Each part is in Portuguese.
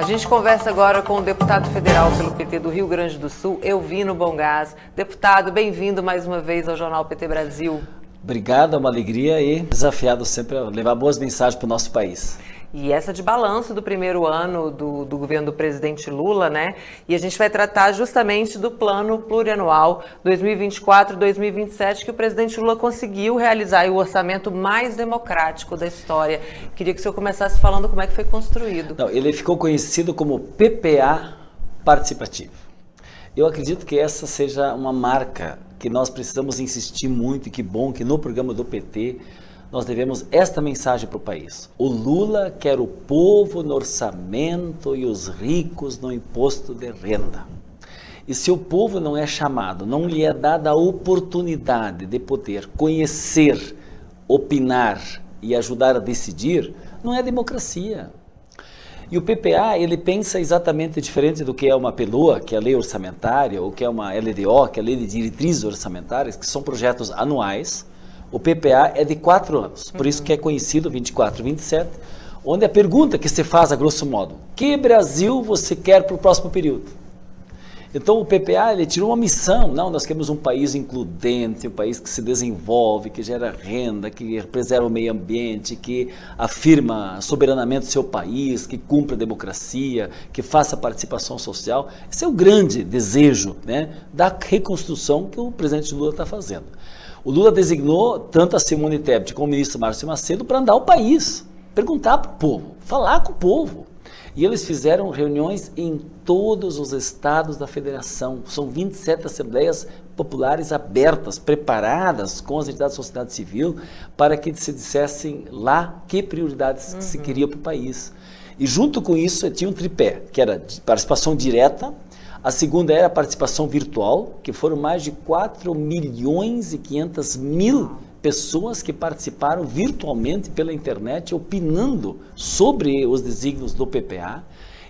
A gente conversa agora com o deputado federal pelo PT do Rio Grande do Sul, Elvino Bongás. Deputado, bem-vindo mais uma vez ao Jornal PT Brasil. Obrigado, é uma alegria e desafiado sempre a levar boas mensagens para o nosso país. E essa de balanço do primeiro ano do, do, governo do presidente Lula, né? E a gente vai tratar justamente do plano plurianual 2024-2027 que o presidente Lula conseguiu realizar e o orçamento mais democrático da história. Queria que o senhor começasse falando como é que foi construído. Não, ele ficou conhecido como PPA participativo. Eu acredito que essa seja uma marca que nós precisamos insistir muito e que bom que no programa do PT nós devemos esta mensagem para o país. O Lula quer o povo no orçamento e os ricos no imposto de renda. E se o povo não é chamado, não lhe é dada a oportunidade de poder conhecer, opinar e ajudar a decidir, não é democracia. E o PPA, ele pensa exatamente diferente do que é uma PELOA, que é a lei orçamentária, ou que é uma LDO, que é a lei de diretrizes orçamentárias, que são projetos anuais, o PPA é de quatro anos, por isso que é conhecido 24 27, onde a pergunta que se faz, a grosso modo, que Brasil você quer para o próximo período? Então o PPA ele tirou uma missão, não, nós queremos um país includente, um país que se desenvolve, que gera renda, que preserva o meio ambiente, que afirma soberanamente o seu país, que cumpra a democracia, que faça participação social. Esse é o grande desejo né, da reconstrução que o presidente Lula está fazendo. O Lula designou tanto a Simone Tebet como o ministro Márcio Macedo para andar o país, perguntar para o povo, falar com o povo. E eles fizeram reuniões em todos os estados da federação. São 27 assembleias populares abertas, preparadas com as entidades da sociedade civil para que se dissessem lá que prioridades uhum. se queria para o país. E junto com isso tinha um tripé, que era participação direta, a segunda era a participação virtual, que foram mais de 4 milhões e 500 mil pessoas que participaram virtualmente pela internet, opinando sobre os desígnios do PPA.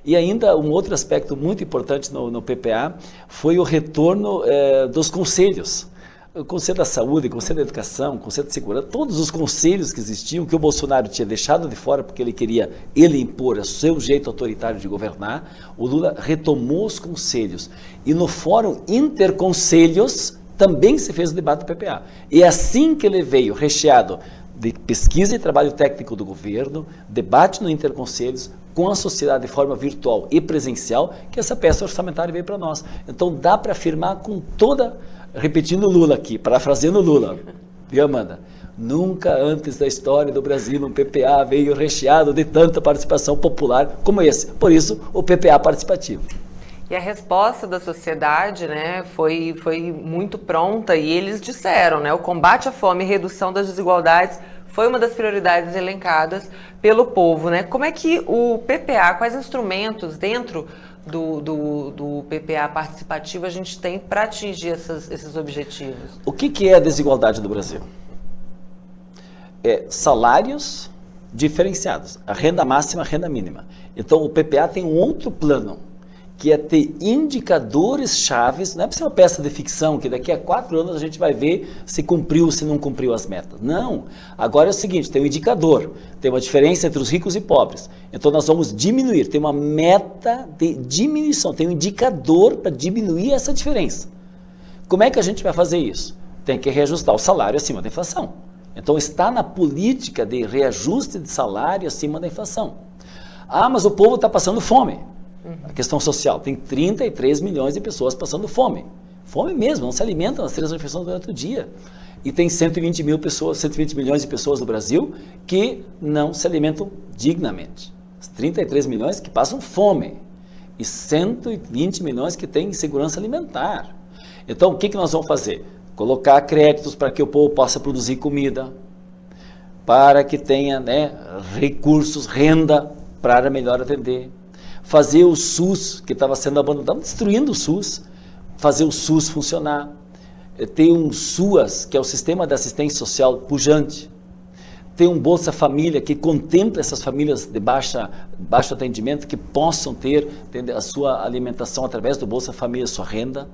E ainda um outro aspecto muito importante no, no PPA foi o retorno eh, dos conselhos o Conselho da Saúde, o Conselho da Educação, o Conselho de Segurança, todos os conselhos que existiam, que o Bolsonaro tinha deixado de fora porque ele queria ele impor o seu jeito autoritário de governar, o Lula retomou os conselhos. E no Fórum Interconselhos também se fez o debate do PPA. E é assim que ele veio, recheado de pesquisa e trabalho técnico do governo, debate no Interconselhos, com a sociedade de forma virtual e presencial, que essa peça orçamentária veio para nós. Então dá para afirmar com toda repetindo Lula aqui, parafraseando Lula, viu Amanda? Nunca antes da história do Brasil um PPA veio recheado de tanta participação popular como esse. Por isso, o PPA participativo. E a resposta da sociedade né, foi, foi muito pronta e eles disseram, né, o combate à fome e redução das desigualdades foi uma das prioridades elencadas pelo povo. Né? Como é que o PPA, quais instrumentos dentro do, do, do PPA participativo a gente tem para atingir essas, esses objetivos? O que, que é a desigualdade do Brasil? É salários diferenciados, a renda máxima, a renda mínima. Então o PPA tem um outro plano que é ter indicadores chaves, não é para ser uma peça de ficção que daqui a quatro anos a gente vai ver se cumpriu ou se não cumpriu as metas. Não. Agora é o seguinte, tem um indicador, tem uma diferença entre os ricos e pobres. Então nós vamos diminuir, tem uma meta de diminuição, tem um indicador para diminuir essa diferença. Como é que a gente vai fazer isso? Tem que reajustar o salário acima da inflação. Então está na política de reajuste de salário acima da inflação. Ah, mas o povo está passando fome. Uhum. A questão social. Tem 33 milhões de pessoas passando fome. Fome mesmo, não se alimentam nas três refeições durante o dia. E tem 120 mil pessoas, 120 milhões de pessoas no Brasil que não se alimentam dignamente. 33 milhões que passam fome. E 120 milhões que têm insegurança alimentar. Então, o que, que nós vamos fazer? Colocar créditos para que o povo possa produzir comida, para que tenha né, recursos, renda para melhor atender fazer o SUS, que estava sendo abandonado, destruindo o SUS, fazer o SUS funcionar, eh, ter um SUAS, que é o Sistema de Assistência Social pujante, ter um Bolsa Família que contemple essas famílias de baixa, baixo atendimento, que possam ter a sua alimentação através do Bolsa Família, sua renda.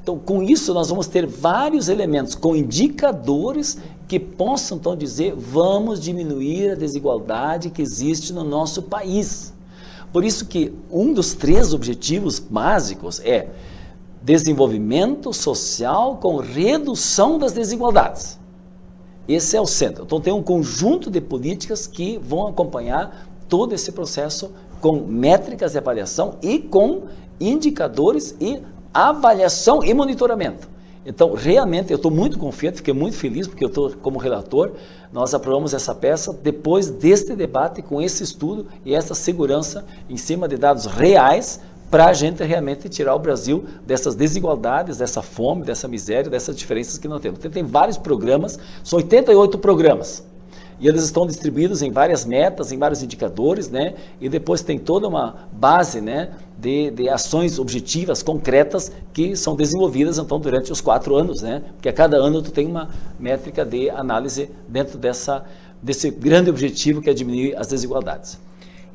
Então, com isso, nós vamos ter vários elementos com indicadores que possam, então, dizer: vamos diminuir a desigualdade que existe no nosso país. Por isso que um dos três objetivos básicos é desenvolvimento social com redução das desigualdades. Esse é o centro. Então tem um conjunto de políticas que vão acompanhar todo esse processo com métricas de avaliação e com indicadores e avaliação e monitoramento. Então, realmente, eu estou muito confiante, fiquei muito feliz, porque eu estou como relator, nós aprovamos essa peça depois deste debate, com esse estudo e essa segurança em cima de dados reais, para a gente realmente tirar o Brasil dessas desigualdades, dessa fome, dessa miséria, dessas diferenças que nós temos. Tem, vários programas, são 88 programas e eles estão distribuídos em várias metas, em vários indicadores, né? E depois tem toda uma base, né? De, de ações objetivas, concretas, que são desenvolvidas, então, durante os quatro anos, né? Porque a cada ano tu tem uma métrica de análise dentro dessa, desse grande objetivo que é diminuir as desigualdades.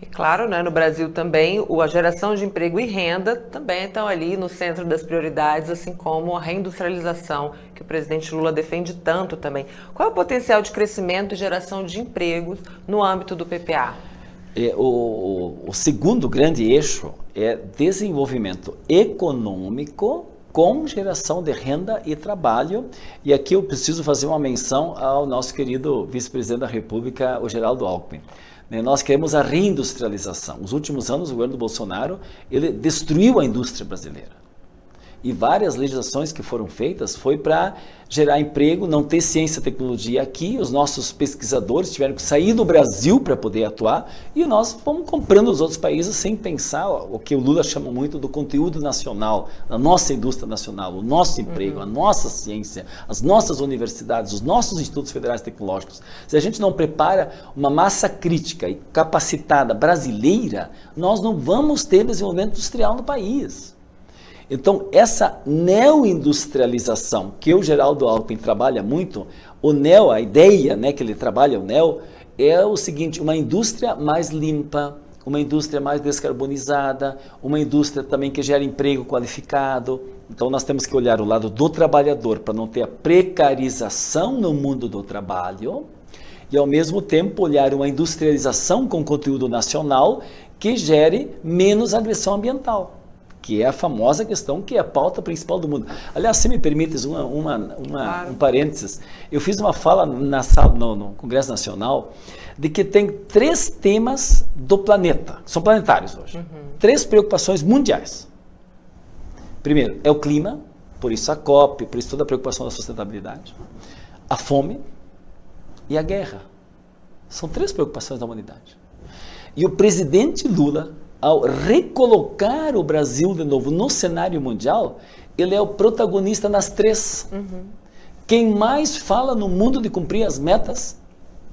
E claro, né, no Brasil também, a geração de emprego e renda também estão ali no centro das prioridades, assim como a reindustrialização, que o presidente Lula defende tanto também. Qual é o potencial de crescimento e geração de empregos no âmbito do PPA? É, o, o segundo grande eixo é desenvolvimento econômico com geração de renda e trabalho. E aqui eu preciso fazer uma menção ao nosso querido vice-presidente da República, o Geraldo Alckmin. Né, nós queremos a reindustrialização. Nos últimos anos, o governo do Bolsonaro ele destruiu a indústria brasileira. E várias legislações que foram feitas foi para gerar emprego, não ter ciência e tecnologia aqui. Os nossos pesquisadores tiveram que sair do Brasil para poder atuar e nós fomos comprando os outros países sem pensar o que o Lula chama muito do conteúdo nacional, da nossa indústria nacional, o nosso emprego, uhum. a nossa ciência, as nossas universidades, os nossos institutos federais tecnológicos. Se a gente não prepara uma massa crítica e capacitada brasileira, nós não vamos ter desenvolvimento industrial no país. Então, essa neoindustrialização que o Geraldo Alckmin trabalha muito, o neo, a ideia né, que ele trabalha, o neo, é o seguinte, uma indústria mais limpa, uma indústria mais descarbonizada, uma indústria também que gera emprego qualificado. Então nós temos que olhar o lado do trabalhador para não ter a precarização no mundo do trabalho e ao mesmo tempo olhar uma industrialização com conteúdo nacional que gere menos agressão ambiental que é a famosa questão que é a pauta principal do mundo. Aliás, se me permites uma, uma, uma claro. um parênteses, eu fiz uma fala na sala, no, no, Congresso Nacional de que tem três temas do planeta, são planetários hoje, uhum. três preocupações mundiais. Primeiro, é o clima, por isso a COP, por isso toda a preocupação da sustentabilidade, a fome e a guerra. São três preocupações da humanidade. E o presidente Lula ao recolocar o Brasil de novo no cenário mundial, ele é o protagonista nas três. Uhum. Quem mais fala no mundo de cumprir as metas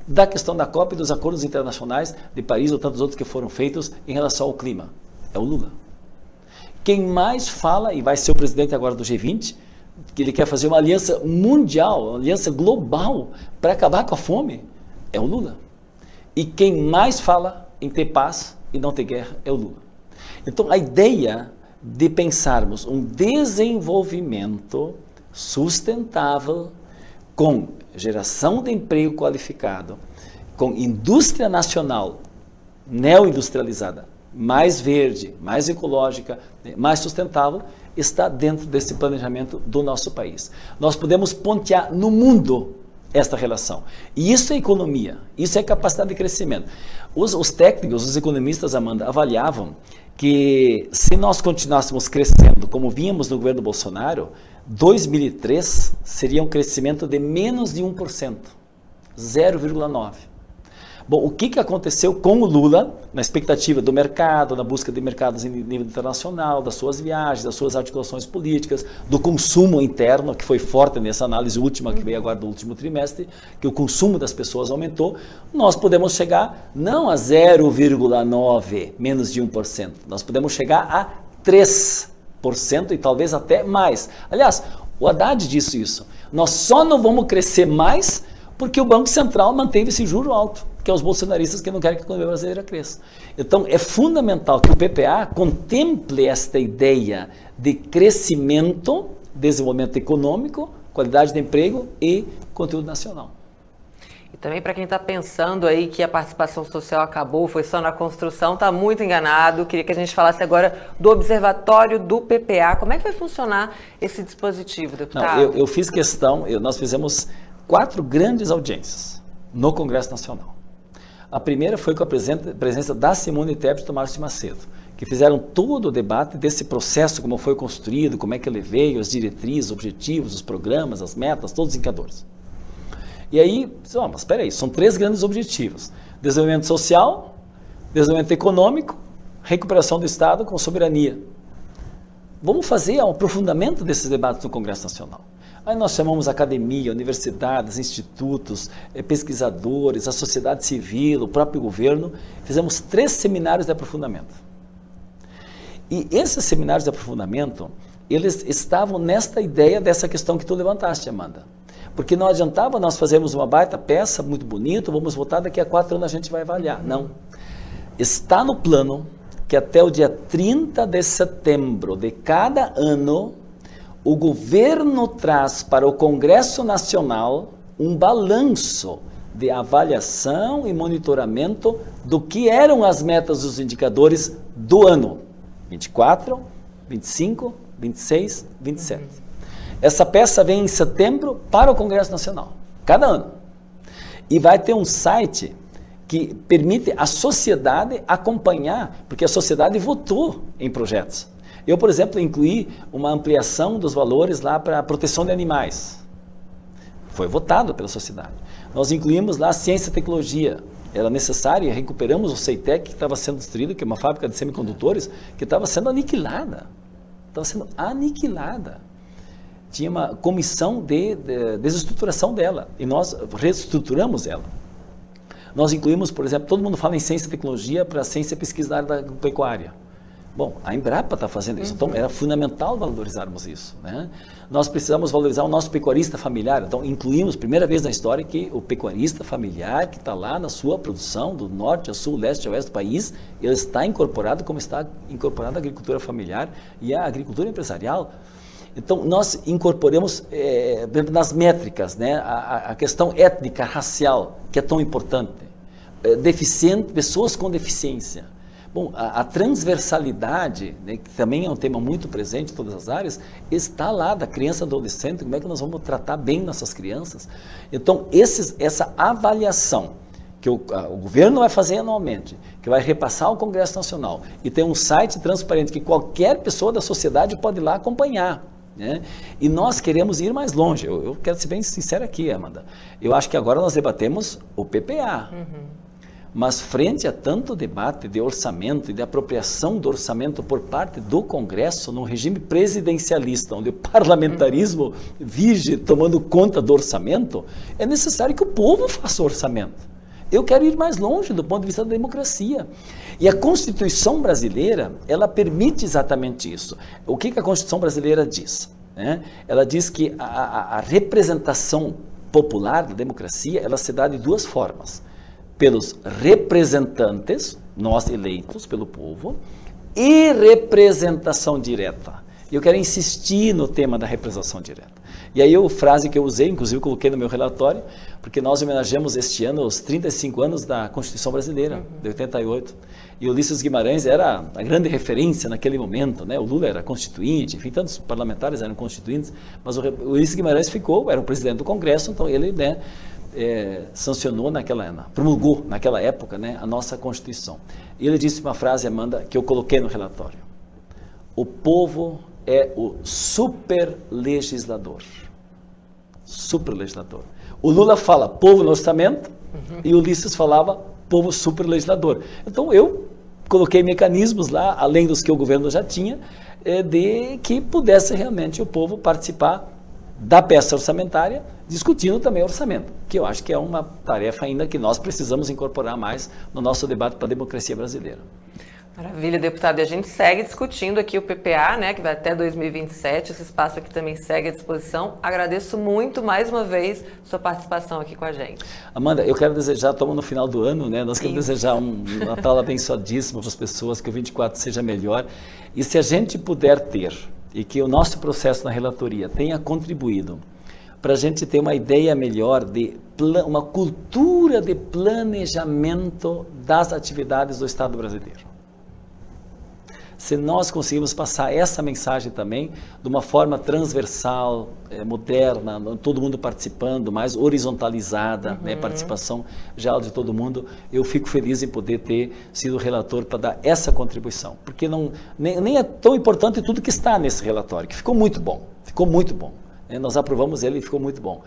da questão da COP e dos acordos internacionais de Paris ou tantos outros que foram feitos em relação ao clima é o Lula. Quem mais fala, e vai ser o presidente agora do G20, que ele quer fazer uma aliança mundial, uma aliança global para acabar com a fome, é o Lula. E quem mais fala em ter paz e não ter guerra é o Lula. Então, a ideia de pensarmos um desenvolvimento sustentável com geração de emprego qualificado, com indústria nacional neoindustrializada, mais verde, mais ecológica, mais sustentável, está dentro desse planejamento do nosso país. Nós podemos pontear no mundo esta relação. E isso é economia, isso é capacidade de crescimento. Os, os técnicos, os economistas, Amanda, avaliavam que se nós continuássemos crescendo como vínhamos no governo Bolsonaro, 2003 seria um crescimento de menos de 1%, 0,9%. Bom, o que, que aconteceu com o Lula na expectativa do mercado, na busca de mercados em nível internacional, das suas viagens, das suas articulações políticas, do consumo interno, que foi forte nessa análise última que veio agora do último trimestre, que o consumo das pessoas aumentou, nós podemos chegar não a 0,9, menos de 1%, nós podemos chegar a 3% e talvez até mais. Aliás, o Haddad disse isso. Nós só não vamos crescer mais porque o Banco Central manteve esse juro alto que é os bolsonaristas que não querem que a economia brasileira cresça. Então, é fundamental que o PPA contemple esta ideia de crescimento, desenvolvimento econômico, qualidade de emprego e conteúdo nacional. E também para quem está pensando aí que a participação social acabou, foi só na construção, está muito enganado. Queria que a gente falasse agora do observatório do PPA. Como é que vai funcionar esse dispositivo, deputado? Não, eu, eu, fiz questão, eu, nós fizemos quatro grandes audiências no Congresso Nacional. A primeira foi com a presença da Simone Tebet e do Márcio Macedo, que fizeram todo o debate desse processo, como foi construído, como é que ele veio, as diretrizes, os objetivos, os programas, as metas, todos os indicadores. E aí, oh, mas espera aí, são três grandes objetivos: desenvolvimento social, desenvolvimento econômico, recuperação do Estado com soberania. Vamos fazer um aprofundamento desses debates no Congresso Nacional. Aí nós chamamos academia, universidades, institutos, eh, pesquisadores, a sociedade civil, o próprio governo. Fizemos três seminários de aprofundamento. E esses seminários de aprofundamento, eles estavam nesta ideia dessa questão que tu levantaste, Amanda. Porque não adiantava nós fazermos uma baita peça, muito bonito, vamos votar, daqui a quatro anos a gente vai avaliar. Não. Está no plano que até o dia 30 de setembro de cada ano, o governo traz para o Congresso Nacional um balanço de avaliação e monitoramento do que eram as metas dos indicadores do ano 24, 25, 26, 27. Essa peça vem em setembro para o Congresso Nacional, cada ano. E vai ter um site que permite a sociedade acompanhar, porque a sociedade votou em projetos. Eu, por exemplo, incluí uma ampliação dos valores lá para a proteção de animais. Foi votado pela sociedade. Nós incluímos lá ciência e tecnologia. Era necessário e recuperamos o CEITEC, que estava sendo destruído, que é uma fábrica de semicondutores, que estava sendo aniquilada. Estava sendo aniquilada tinha uma comissão de, de desestruturação dela e nós reestruturamos ela. Nós incluímos, por exemplo, todo mundo fala em ciência e tecnologia para ciência e pesquisa da área da pecuária. Bom, a Embrapa está fazendo isso, então era fundamental valorizarmos isso. Né? Nós precisamos valorizar o nosso pecuarista familiar, então incluímos, primeira vez na história, que o pecuarista familiar que está lá na sua produção, do norte a sul, leste a oeste do país, ele está incorporado como está incorporada a agricultura familiar e a agricultura empresarial. Então, nós incorporamos é, nas métricas né, a, a, questão étnica, racial, que é tão importante. É, deficiente, pessoas com deficiência. Bom, a, a transversalidade, né, que também é um tema muito presente em todas as áreas, está lá da criança adolescente, como é que nós vamos tratar bem nossas crianças. Então, esses, essa avaliação que o, a, o, governo vai fazer anualmente, que vai repassar ao Congresso Nacional, e tem um site transparente que qualquer pessoa da sociedade pode ir lá acompanhar. Né? E nós queremos ir mais longe. Eu, eu, quero ser bem sincero aqui, Amanda. Eu acho que agora nós debatemos o PPA. Uhum. Mas frente a tanto debate de orçamento e de apropriação do orçamento por parte do Congresso, num regime presidencialista, onde o parlamentarismo vige tomando conta do orçamento, é necessário que o povo faça o orçamento. Eu quero ir mais longe do ponto de vista da democracia. E a Constituição brasileira, ela permite exatamente isso. O que, que a Constituição brasileira diz? Né? Ela diz que a, a, a representação popular da democracia, ela se dá de duas formas. Pelos representantes, nós eleitos pelo povo, e representação direta. E eu quero insistir no tema da representação direta. E aí a frase que eu usei, inclusive coloquei no meu relatório, porque nós homenageamos este ano os 35 anos da Constituição Brasileira, uhum. de 88. E Ulisses Guimarães era a grande referência naquele momento, né? O Lula era constituinte, enfim, tantos parlamentares eram constituintes, mas o Ulisses Guimarães ficou, era o presidente do Congresso, então ele, né, é, sancionou naquela, promulgou naquela época, né, a nossa Constituição. E ele disse uma frase, Amanda, que eu coloquei no relatório. O povo é o superlegislador. Superlegislador. O Lula fala povo no orçamento uhum. e o Ulisses falava povo superlegislador. Então eu coloquei mecanismos lá, além dos que o governo já tinha, eh, de que pudesse realmente o povo participar da peça orçamentária, discutindo também o orçamento, que eu acho que é uma tarefa ainda que nós precisamos incorporar mais no nosso debate para a democracia brasileira. Maravilha, deputado. E a gente segue discutindo aqui o PPA, né, que vai até 2027. Esse espaço aqui também segue à disposição. Agradeço muito mais uma vez sua participação aqui com a gente. Amanda, eu quero desejar, estamos no final do ano, né? Nós queremos Isso. desejar um Natal abençoadíssimo para as pessoas, que o 24 seja melhor. E se a gente puder ter, e que o nosso processo na relatoria tenha contribuído para a gente ter uma ideia melhor de uma cultura de planejamento das atividades do Estado brasileiro. Se nós conseguirmos passar essa mensagem também de uma forma transversal, é, moderna, todo mundo participando, mais horizontalizada, né, uhum. né, participação geral de todo mundo, eu fico feliz em poder ter sido relator para dar essa contribuição, porque não nem, nem é tão importante tudo que está nesse relatório, que ficou muito bom, ficou muito bom. Né, nós aprovamos ele e ficou muito bom.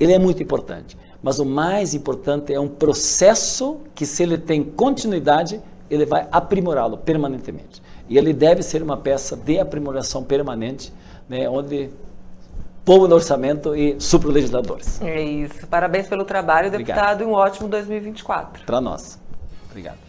Ele é muito importante, mas o mais importante é um processo que, se ele tem continuidade, ele vai aprimorá-lo permanentemente. E ele deve ser uma peça de aprimoração permanente, né, onde povo no orçamento e supra-legisladores. É isso. Parabéns pelo trabalho, deputado, Obrigado. e um ótimo 2024. Para nós. Obrigado.